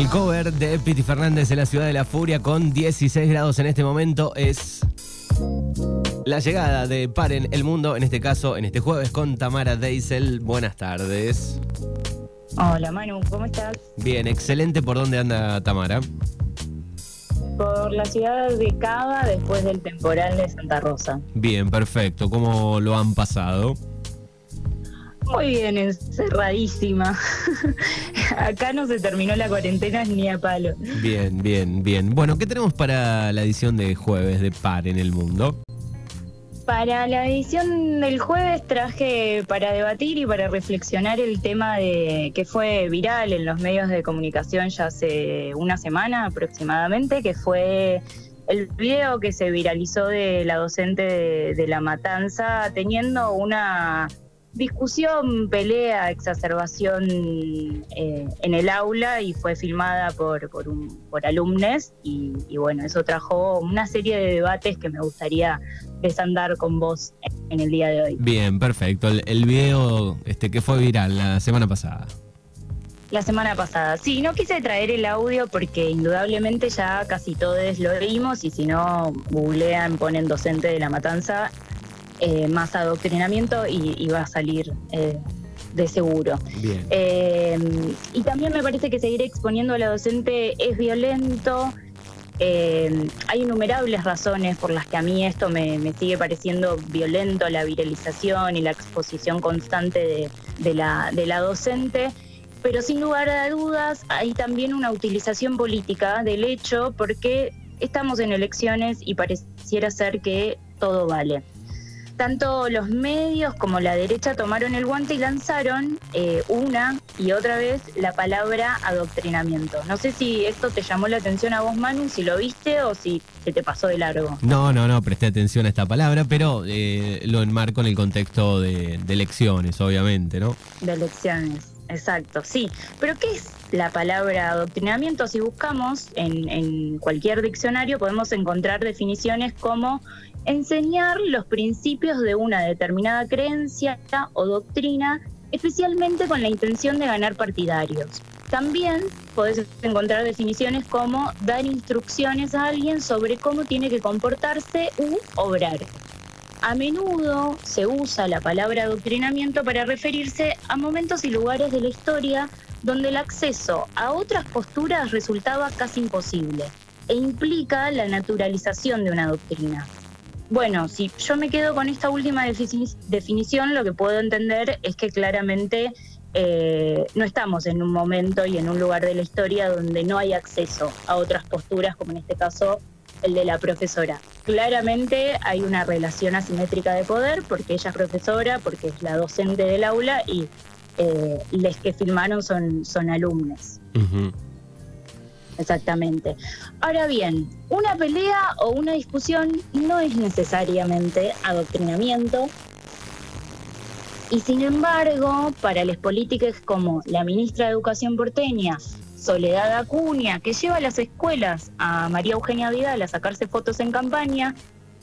El cover de Piti Fernández en la ciudad de la furia con 16 grados en este momento es la llegada de Paren el Mundo, en este caso, en este jueves con Tamara Deisel. Buenas tardes. Hola Manu, ¿cómo estás? Bien, excelente. ¿Por dónde anda Tamara? Por la ciudad de Cava después del temporal de Santa Rosa. Bien, perfecto. ¿Cómo lo han pasado? Muy bien, encerradísima. Acá no se terminó la cuarentena ni a palo. Bien, bien, bien. Bueno, ¿qué tenemos para la edición de jueves de Par en el Mundo? Para la edición del jueves traje para debatir y para reflexionar el tema de que fue viral en los medios de comunicación ya hace una semana aproximadamente, que fue el video que se viralizó de la docente de, de La Matanza teniendo una discusión, pelea, exacerbación eh, en el aula y fue filmada por, por, un, por alumnos y, y, bueno, eso trajo una serie de debates que me gustaría desandar con vos en el día de hoy. Bien, perfecto. El, el video este, que fue viral la semana pasada. La semana pasada. Sí, no quise traer el audio porque indudablemente ya casi todos lo vimos y si no, googlean, ponen docente de la matanza eh, más adoctrinamiento y, y, va a salir eh, de seguro. Bien. Eh, y también me parece que seguir exponiendo a la docente es violento. Eh, hay innumerables razones por las que a mí esto me, me, sigue pareciendo violento, la viralización y la exposición constante de, de, la, de la docente. Pero sin lugar a dudas hay también una utilización política del hecho porque estamos en elecciones y pareciera ser que todo vale tanto los medios como la derecha tomaron el guante y lanzaron eh, una y otra vez la palabra adoctrinamiento. No sé si esto te llamó la atención a vos, Manu, si lo viste o si se te pasó de largo. No, no, no, presté atención a esta palabra, pero eh, lo enmarco en el contexto de, de elecciones, obviamente, ¿no? De elecciones. Exacto, sí. Pero ¿qué es la palabra adoctrinamiento? Si buscamos en, cualquier diccionario podemos encontrar definiciones como enseñar los principios de una determinada creencia o doctrina, especialmente con la intención de ganar partidarios. También podés encontrar definiciones como dar instrucciones a alguien sobre cómo tiene que comportarse u obrar. A menudo se usa la palabra adoctrinamiento para referirse a momentos y lugares de la historia donde el acceso a otras posturas resultaba casi imposible e implica la naturalización de una doctrina. Bueno, si yo me quedo con esta última definición, lo que puedo entender es que claramente eh, no estamos en un momento y en un lugar de la historia donde no hay acceso a otras posturas, como en este caso el de la profesora. Claramente hay una relación asimétrica de poder porque ella es profesora, porque es la docente del aula y eh, los que filmaron son, son alumnos. Uh -huh. Exactamente. Ahora bien, una pelea o una discusión no es necesariamente adoctrinamiento. Y sin embargo, para las políticas como la ministra de Educación porteña, Soledad Acuña, que lleva a las escuelas a María Eugenia Vidal a sacarse fotos en campaña,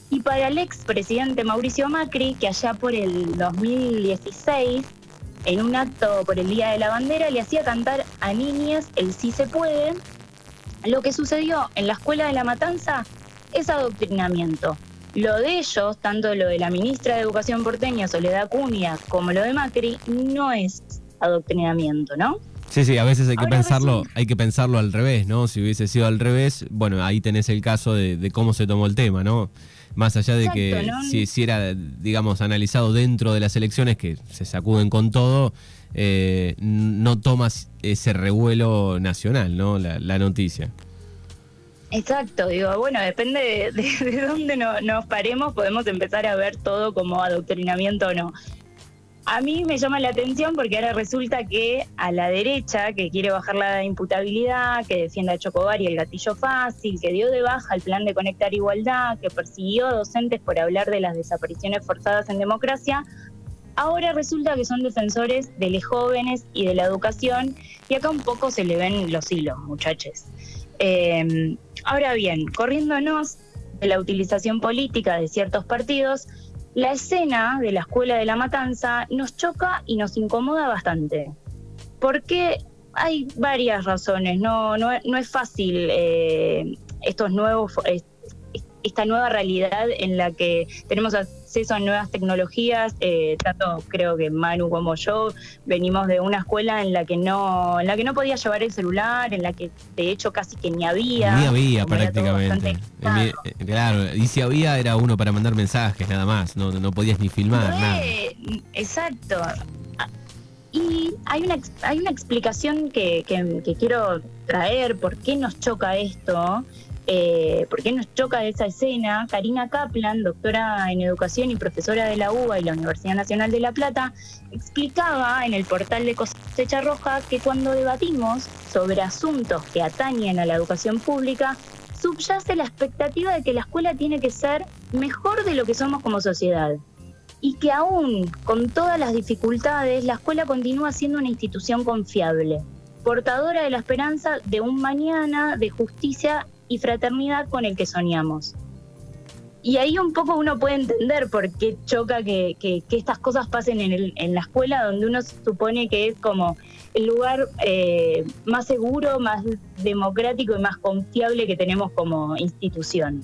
y para el expresidente Mauricio Macri, que allá por el 2016, en un acto por el Día de la Bandera, le hacía cantar a niñas el sí se puede, lo que sucedió en la escuela de la matanza es adoctrinamiento. Lo de ellos, tanto lo de la ministra de Educación porteña, Soledad Acuña, como lo de Macri, no es adoctrinamiento, ¿no? Sí, sí, a veces hay que Ahora pensarlo, hay que pensarlo al revés, ¿no? Si hubiese sido al revés, bueno, ahí tenés el caso de, de cómo se tomó el tema, ¿no? Más allá de Exacto, que ¿no? si, si, era, digamos, analizado dentro de las elecciones, que se sacuden con todo, eh, no tomas ese revuelo nacional, ¿no? La, la noticia. Exacto, digo, bueno, depende de, de, de dónde no, nos paremos, podemos empezar a ver todo como adoctrinamiento o no. A mí me llama la atención porque ahora resulta que a la derecha, que quiere bajar la imputabilidad, que defiende a Chocobar y el gatillo fácil, que dio de baja el plan de conectar igualdad, que persiguió a docentes por hablar de las desapariciones forzadas en democracia, ahora resulta que son defensores de los jóvenes y de la educación, y acá un poco se le ven los hilos, muchachos. Eh, ahora bien, corriéndonos de la utilización política de ciertos partidos, la escena de la escuela de la matanza nos choca y nos incomoda bastante. Porque hay varias razones, no, no, es fácil eh, estos nuevos, esta nueva realidad en la que tenemos acceso a nuevas tecnologías, eh, tanto creo que Manu como yo venimos de una escuela en la que no, en la que no podía llevar el celular, en la que de hecho casi que ni había. Ni había prácticamente. Eh, claro, y si había era uno para mandar mensajes nada más, no, no podías ni filmar nada. Exacto. Y hay una, hay una explicación que, que quiero traer, por qué nos choca esto, eh, por qué nos choca esa escena, Karina Kaplan, doctora en educación y profesora de la UBA y la Universidad Nacional de La Plata, explicaba en el portal de Cosecha Roja que cuando debatimos sobre asuntos que atañen a la educación pública, subyace la expectativa de que la escuela tiene que ser mejor de lo que somos como sociedad. Y que aún con todas las dificultades, la escuela continúa siendo una institución confiable, portadora de la esperanza de un mañana de justicia y fraternidad con el que soñamos. Y ahí un poco uno puede entender por qué choca que, estas cosas pasen en, en, la escuela, donde uno supone que es como el lugar eh, más seguro, más democrático y más confiable que tenemos como institución.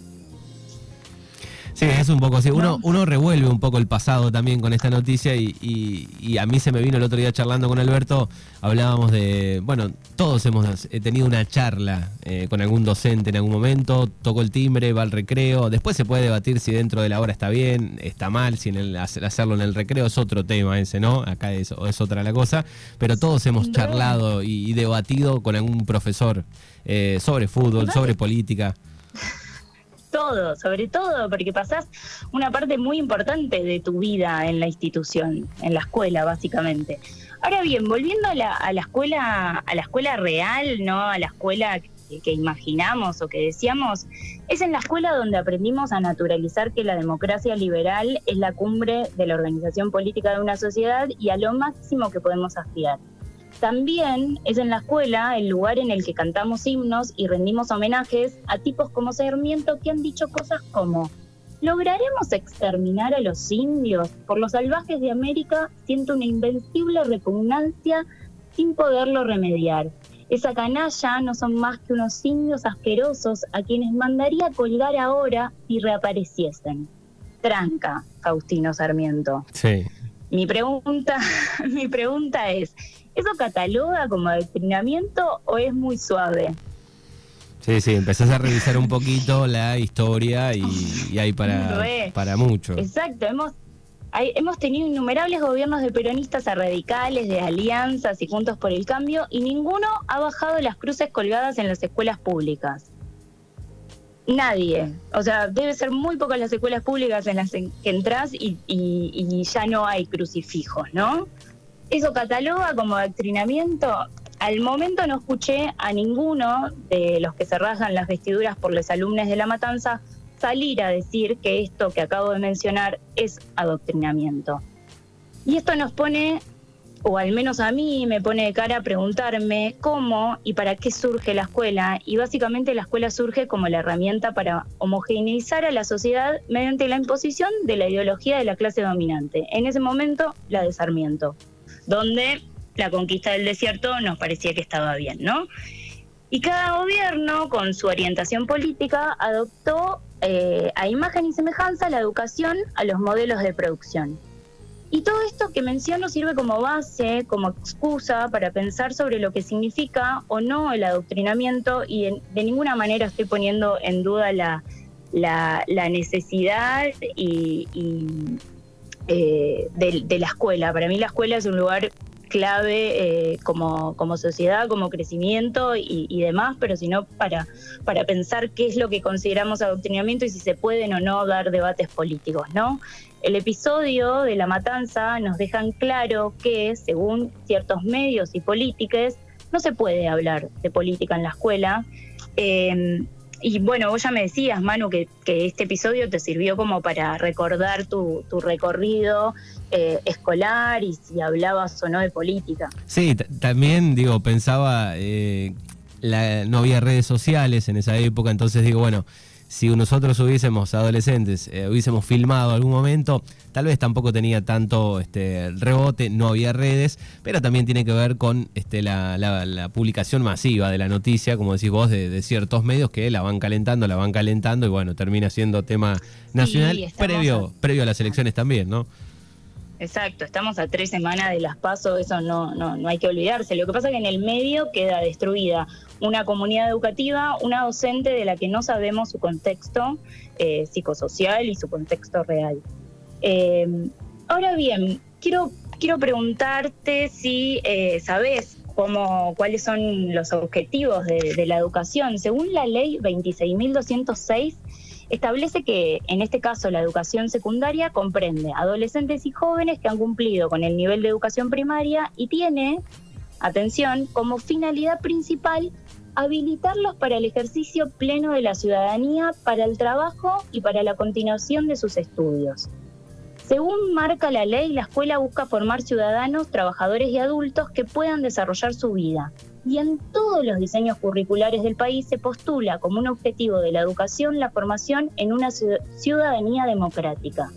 Sí, es un poco así. Uno, uno revuelve un poco el pasado también con esta noticia y, a mí se me vino el otro día charlando con Alberto, hablábamos de, bueno, todos hemos tenido una charla eh, con algún docente en algún momento, tocó el timbre, va al recreo, después se puede debatir si dentro de la hora está bien, está mal, si en el, hacerlo en el recreo es otro tema ese, ¿no? Acá es, es otra la cosa, pero todos hemos charlado y, debatido con algún profesor eh, sobre fútbol, sobre política todo, sobre todo porque pasás una parte muy importante de tu vida en la institución, en la escuela básicamente. Ahora bien, volviendo a la, escuela, a la escuela real, no a la escuela que, que imaginamos o que decíamos, es en la escuela donde aprendimos a naturalizar que la democracia liberal es la cumbre de la organización política de una sociedad y a lo máximo que podemos aspirar. También es en la escuela el lugar en el que cantamos himnos y rendimos homenajes a tipos como Sarmiento que han dicho cosas como ¿Lograremos exterminar a los indios? Por los salvajes de América siento una invencible repugnancia sin poderlo remediar. Esa canalla no son más que unos indios asquerosos a quienes mandaría colgar ahora si reapareciesen. Tranca, Faustino Sarmiento. Sí. Mi pregunta, mi pregunta es, ¿Eso cataloga como adoctrinamiento o es muy suave? Sí, sí, empezás a revisar un poquito la historia y, hay para, para mucho. Exacto, hemos, hemos tenido innumerables gobiernos de peronistas a radicales, de alianzas y juntos por el cambio, y ninguno ha bajado las cruces colgadas en las escuelas públicas. Nadie. O sea, debe ser muy pocas las escuelas públicas en las que entras y, y ya no hay crucifijos, ¿no? ¿Eso cataloga como adoctrinamiento? Al momento no escuché a ninguno de los que se rasgan las vestiduras por los alumnos de la matanza salir a decir que esto que acabo de mencionar es adoctrinamiento. Y esto nos pone, o al menos a mí me pone de cara a preguntarme cómo y para qué surge la escuela. Y básicamente la escuela surge como la herramienta para homogeneizar a la sociedad mediante la imposición de la ideología de la clase dominante. En ese momento, la de Sarmiento donde la conquista del desierto nos parecía que estaba bien, ¿no? Y cada gobierno, con su orientación política, adoptó eh, a imagen y semejanza la educación a los modelos de producción. Y todo esto que menciono sirve como base, como excusa para pensar sobre lo que significa o no el adoctrinamiento y de ninguna manera estoy poniendo en duda la, necesidad y, eh, de, la escuela. Para mí la escuela es un lugar clave eh, como, como sociedad, como crecimiento y, demás, pero sino para, para pensar qué es lo que consideramos adoctrinamiento y si se pueden o no dar debates políticos, ¿no? El episodio de la matanza nos dejan claro que, según ciertos medios y políticas, no se puede hablar de política en la escuela. Eh, y bueno, vos ya me decías, Manu, que, este episodio te sirvió como para recordar tu, recorrido eh, escolar y si hablabas o no de política. Sí, también, digo, pensaba, eh, no había redes sociales en esa época, entonces digo, bueno, si nosotros hubiésemos adolescentes, eh, hubiésemos filmado algún momento, tal vez tampoco tenía tanto este, rebote, no había redes, pero también tiene que ver con este, la, publicación masiva de la noticia, como decís vos, de, ciertos medios que la van calentando, la van calentando y bueno, termina siendo tema nacional previo, previo a las elecciones también, ¿no? Exacto, estamos a tres semanas de las pasos, eso no, no, no hay que olvidarse. Lo que pasa es que en el medio queda destruida una comunidad educativa, una docente de la que no sabemos su contexto eh, psicosocial y su contexto real. Eh, ahora bien, quiero, quiero preguntarte si eh, sabes cómo, cuáles son los objetivos de, de la educación. Según la ley 26.206, establece que en este caso la educación secundaria comprende adolescentes y jóvenes que han cumplido con el nivel de educación primaria y tiene, atención, como finalidad principal habilitarlos para el ejercicio pleno de la ciudadanía, para el trabajo y para la continuación de sus estudios. Según marca la ley, la escuela busca formar ciudadanos, trabajadores y adultos que puedan desarrollar su vida, y en todos los diseños curriculares del país se postula como un objetivo de la educación la formación en una ciudadanía democrática.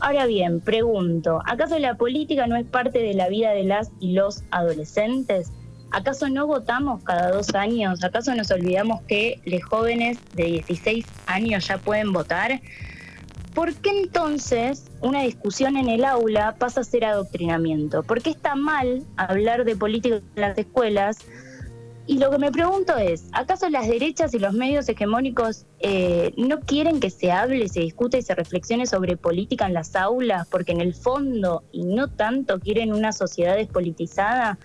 Ahora bien, pregunto, ¿acaso la política no es parte de la vida de las y los adolescentes? ¿Acaso no votamos cada dos años? ¿Acaso nos olvidamos que los jóvenes de 16 años ya pueden votar? ¿Por qué entonces una discusión en el aula pasa a ser adoctrinamiento? ¿Por qué está mal hablar de política en las escuelas? Y lo que me pregunto es, ¿acaso las derechas y los medios hegemónicos eh, no quieren que se hable, se discute y se reflexione sobre política en las aulas? Porque en el fondo, y no tanto, quieren una sociedad despolitizada.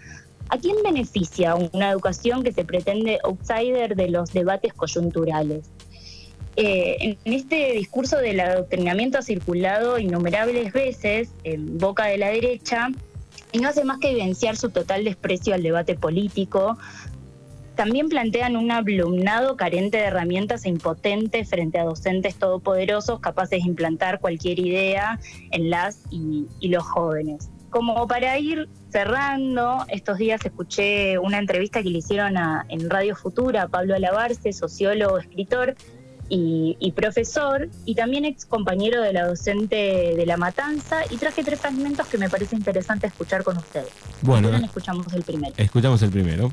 ¿A quién beneficia una educación que se pretende outsider de los debates coyunturales? Eh, en este discurso del adoctrinamiento ha circulado innumerables veces en boca de la derecha y no hace más que evidenciar su total desprecio al debate político. También plantean un alumnado carente de herramientas e impotente frente a docentes todopoderosos capaces de implantar cualquier idea en las y, los jóvenes. Como para ir cerrando, estos días escuché una entrevista que le hicieron en Radio Futura a Pablo Alabarce, sociólogo, escritor, y, profesor, y también ex compañero de la docente de La Matanza, y traje tres fragmentos que me parece interesante escuchar con ustedes. Bueno, escuchamos el primero. Escuchamos el primero.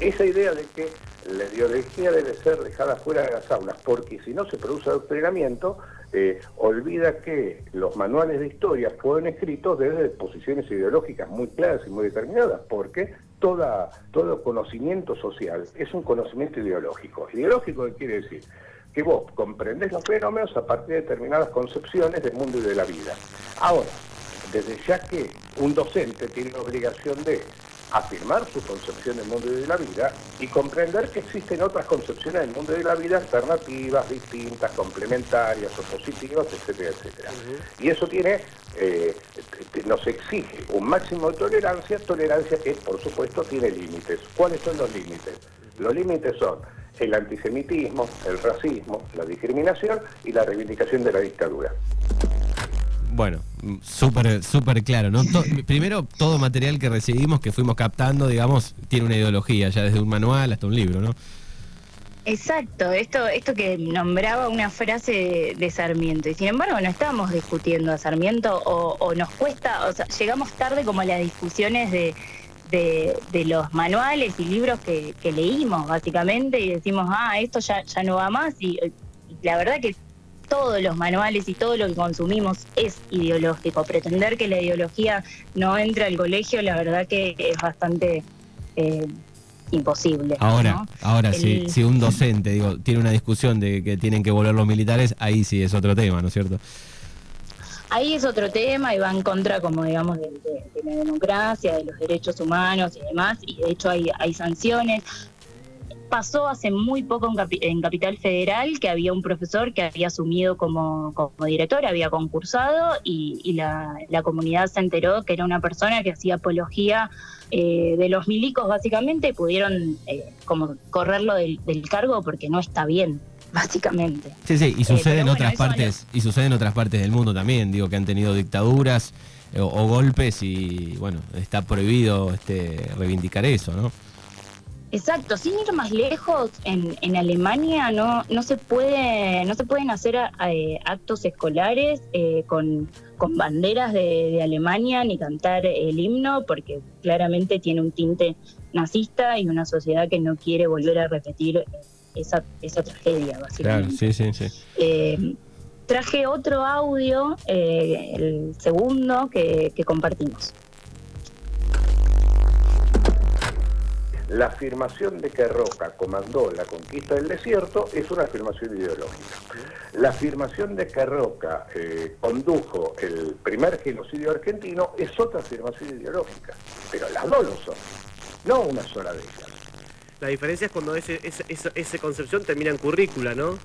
Esa idea de que la ideología debe ser dejada fuera de las aulas, porque si no se produce adoctrinamiento, eh, olvida que los manuales de historia fueron escritos desde posiciones ideológicas muy claras y muy determinadas, porque toda, todo conocimiento social es un conocimiento ideológico. ¿Ideológico quiere decir? Que vos comprendés los fenómenos a partir de determinadas concepciones del mundo y de la vida. Ahora, desde ya que un docente tiene la obligación de afirmar su concepción del mundo y de la vida y comprender que existen otras concepciones del mundo y de la vida alternativas, distintas, complementarias, opositivas, etcétera, etcétera. Y eso tiene, eh, nos exige un máximo de tolerancia, tolerancia que por supuesto tiene límites. ¿Cuáles son los límites? Los límites son el antisemitismo, el racismo, la discriminación y la reivindicación de la dictadura. Bueno, súper súper claro, ¿no? primero, todo material que recibimos, que fuimos captando, digamos, tiene una ideología, ya desde un manual hasta un libro, ¿no? Exacto, esto, esto que nombraba una frase de, Sarmiento, y sin embargo no estábamos discutiendo a Sarmiento o, nos cuesta, o sea, llegamos tarde como a las discusiones de, de, los manuales y libros que, leímos, básicamente, y decimos, ah, esto ya, ya no va más, y la verdad que todos los manuales y todo lo que consumimos es ideológico. Pretender que la ideología no entre al colegio, la verdad que es bastante eh, imposible. Ahora, ahora si, si un docente digo, tiene una discusión de que tienen que volver los militares, ahí sí es otro tema, ¿no es cierto? Ahí es otro tema y va en contra, como digamos, de, la democracia, de los derechos humanos y demás, y de hecho hay, hay sanciones pasó hace muy poco en, Capital Federal que había un profesor que había asumido como, director, había concursado y, la, comunidad se enteró que era una persona que hacía apología eh, de los milicos básicamente y pudieron eh, como correrlo del, cargo porque no está bien básicamente. Sí, sí, y sucede en otras partes, y sucede en otras partes del mundo también, digo que han tenido dictaduras eh, o, o, golpes y bueno, está prohibido este reivindicar eso, ¿no? Exacto, sin ir más lejos, en, en Alemania no, no se puede, no se pueden hacer eh, actos escolares eh, con, con, banderas de, Alemania ni cantar el himno, porque claramente tiene un tinte nazista y una sociedad que no quiere volver a repetir esa, esa tragedia, básicamente. Claro, sí, sí, sí. Eh, traje otro audio, el segundo que, que compartimos. La afirmación de que Roca comandó la conquista del desierto es una afirmación ideológica. La afirmación de que Roca eh, condujo el primer genocidio argentino es otra afirmación ideológica, pero las dos lo son, no una sola de ellas. La diferencia es cuando ese, esa concepción termina en currícula, ¿no?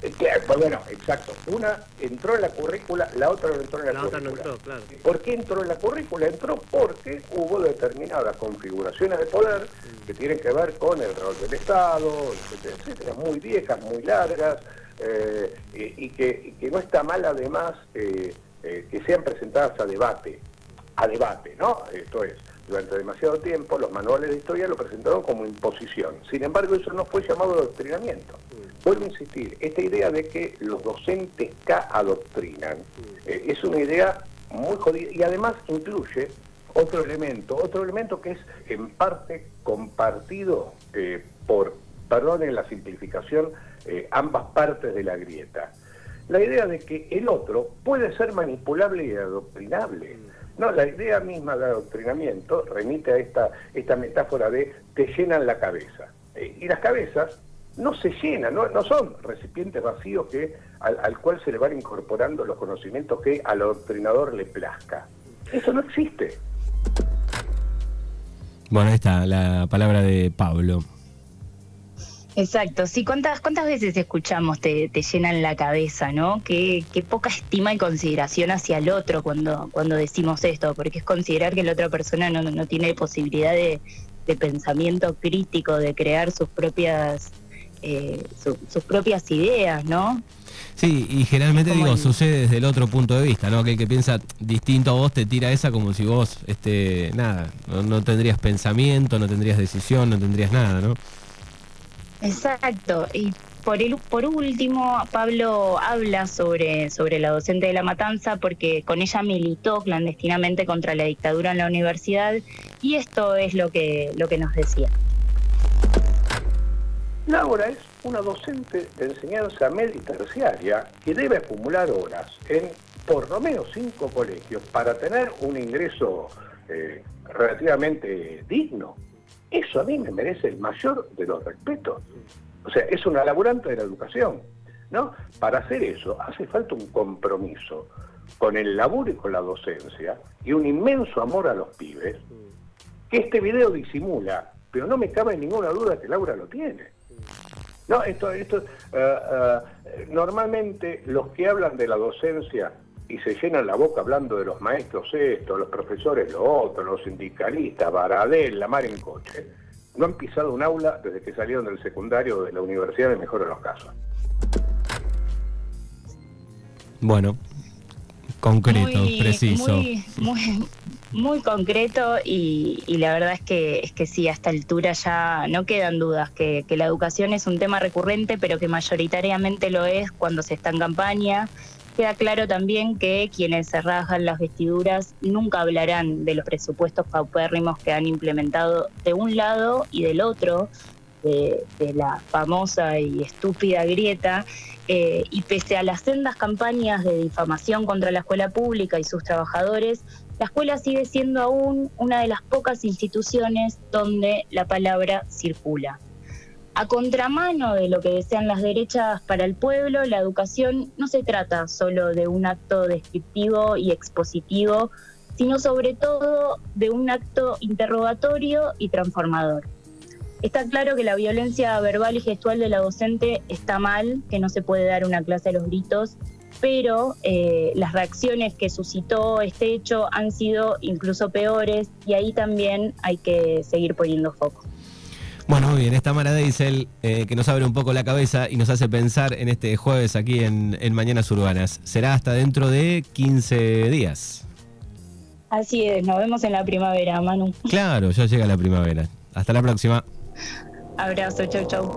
Pues bueno, exacto. Una entró en la currícula, la otra no entró en la, la currícula. Otra no entró, claro. ¿Por qué entró en la currícula? Entró porque hubo determinadas configuraciones de poder que tienen que ver con el rol del Estado, etcétera, etcétera, muy viejas, muy largas, eh, y, que, no está mal además eh, eh, que sean presentadas a debate, a debate, ¿no? Esto es, durante demasiado tiempo los manuales de historia lo presentaron como imposición. Sin embargo, eso no fue llamado adoctrinamiento. Vuelvo a insistir, esta idea de que los docentes K adoctrinan eh, es una idea muy jodida y además incluye otro elemento, otro elemento que es en parte compartido eh, por, perdonen la simplificación, eh, ambas partes de la grieta. La idea de que el otro puede ser manipulable y adoctrinable. No, la idea misma de adoctrinamiento remite a esta, esta metáfora de te llenan la cabeza. y las cabezas no se llena, no, son recipientes vacíos que, al, cual se le van incorporando los conocimientos que al adoctrinador le plazca. Eso no existe. Bueno, ahí está la palabra de Pablo. Exacto, sí, ¿cuántas, cuántas veces escuchamos te, te llenan la cabeza, ¿no? Qué, qué, poca estima y consideración hacia el otro cuando, cuando decimos esto, porque es considerar que la otra persona no, no tiene posibilidad de, de pensamiento crítico, de crear sus propias eh, sus propias ideas, ¿no? Sí, y generalmente digo, sucede desde el otro punto de vista, ¿no? Que el que piensa distinto a vos te tira esa como si vos, este, nada, no, tendrías pensamiento, no tendrías decisión, no tendrías nada, ¿no? Exacto. Y por, el, por último, Pablo habla sobre, sobre la docente de la matanza porque con ella militó clandestinamente contra la dictadura en la universidad y esto es lo que, lo que nos decía. Laura es una docente de enseñanza media y terciaria que debe acumular horas en por lo menos cinco colegios para tener un ingreso eh, relativamente digno. Eso a mí me merece el mayor de los respetos. O sea, es una laburante de la educación. ¿no? Para hacer eso hace falta un compromiso con el laburo y con la docencia y un inmenso amor a los pibes que este video disimula, pero no me cabe ninguna duda que Laura lo tiene. No, esto, esto eh, eh, normalmente los que hablan de la docencia y se llenan la boca hablando de los maestros esto, los profesores lo otro, los sindicalistas, Baradel, la mar en coche, no han pisado un aula desde que salieron del secundario o de la universidad en mejor de los casos. Bueno, concreto, preciso muy concreto y, la verdad es que, es que sí, a esta altura ya no quedan dudas que, que la educación es un tema recurrente, pero que mayoritariamente lo es cuando se está en campaña. Queda claro también que quienes se rasgan las vestiduras nunca hablarán de los presupuestos paupérrimos que han implementado de un lado y del otro, de, la famosa y estúpida grieta, eh, y pese a las sendas campañas de difamación contra la escuela pública y sus trabajadores, la escuela sigue siendo aún una de las pocas instituciones donde la palabra circula. A contramano de lo que desean las derechas para el pueblo, la educación no se trata solo de un acto descriptivo y expositivo, sino sobre todo de un acto interrogatorio y transformador. Está claro que la violencia verbal y gestual de la docente está mal, que no se puede dar una clase a los gritos pero eh, las reacciones que suscitó este hecho han sido incluso peores y ahí también hay que seguir poniendo foco. Bueno, muy bien, esta Mara Deisel eh, que nos abre un poco la cabeza y nos hace pensar en este jueves aquí en, en Mañanas Urbanas. Será hasta dentro de 15 días. Así es, nos vemos en la primavera, Manu. Claro, ya llega la primavera. Hasta la próxima. Abrazo, chau, chau.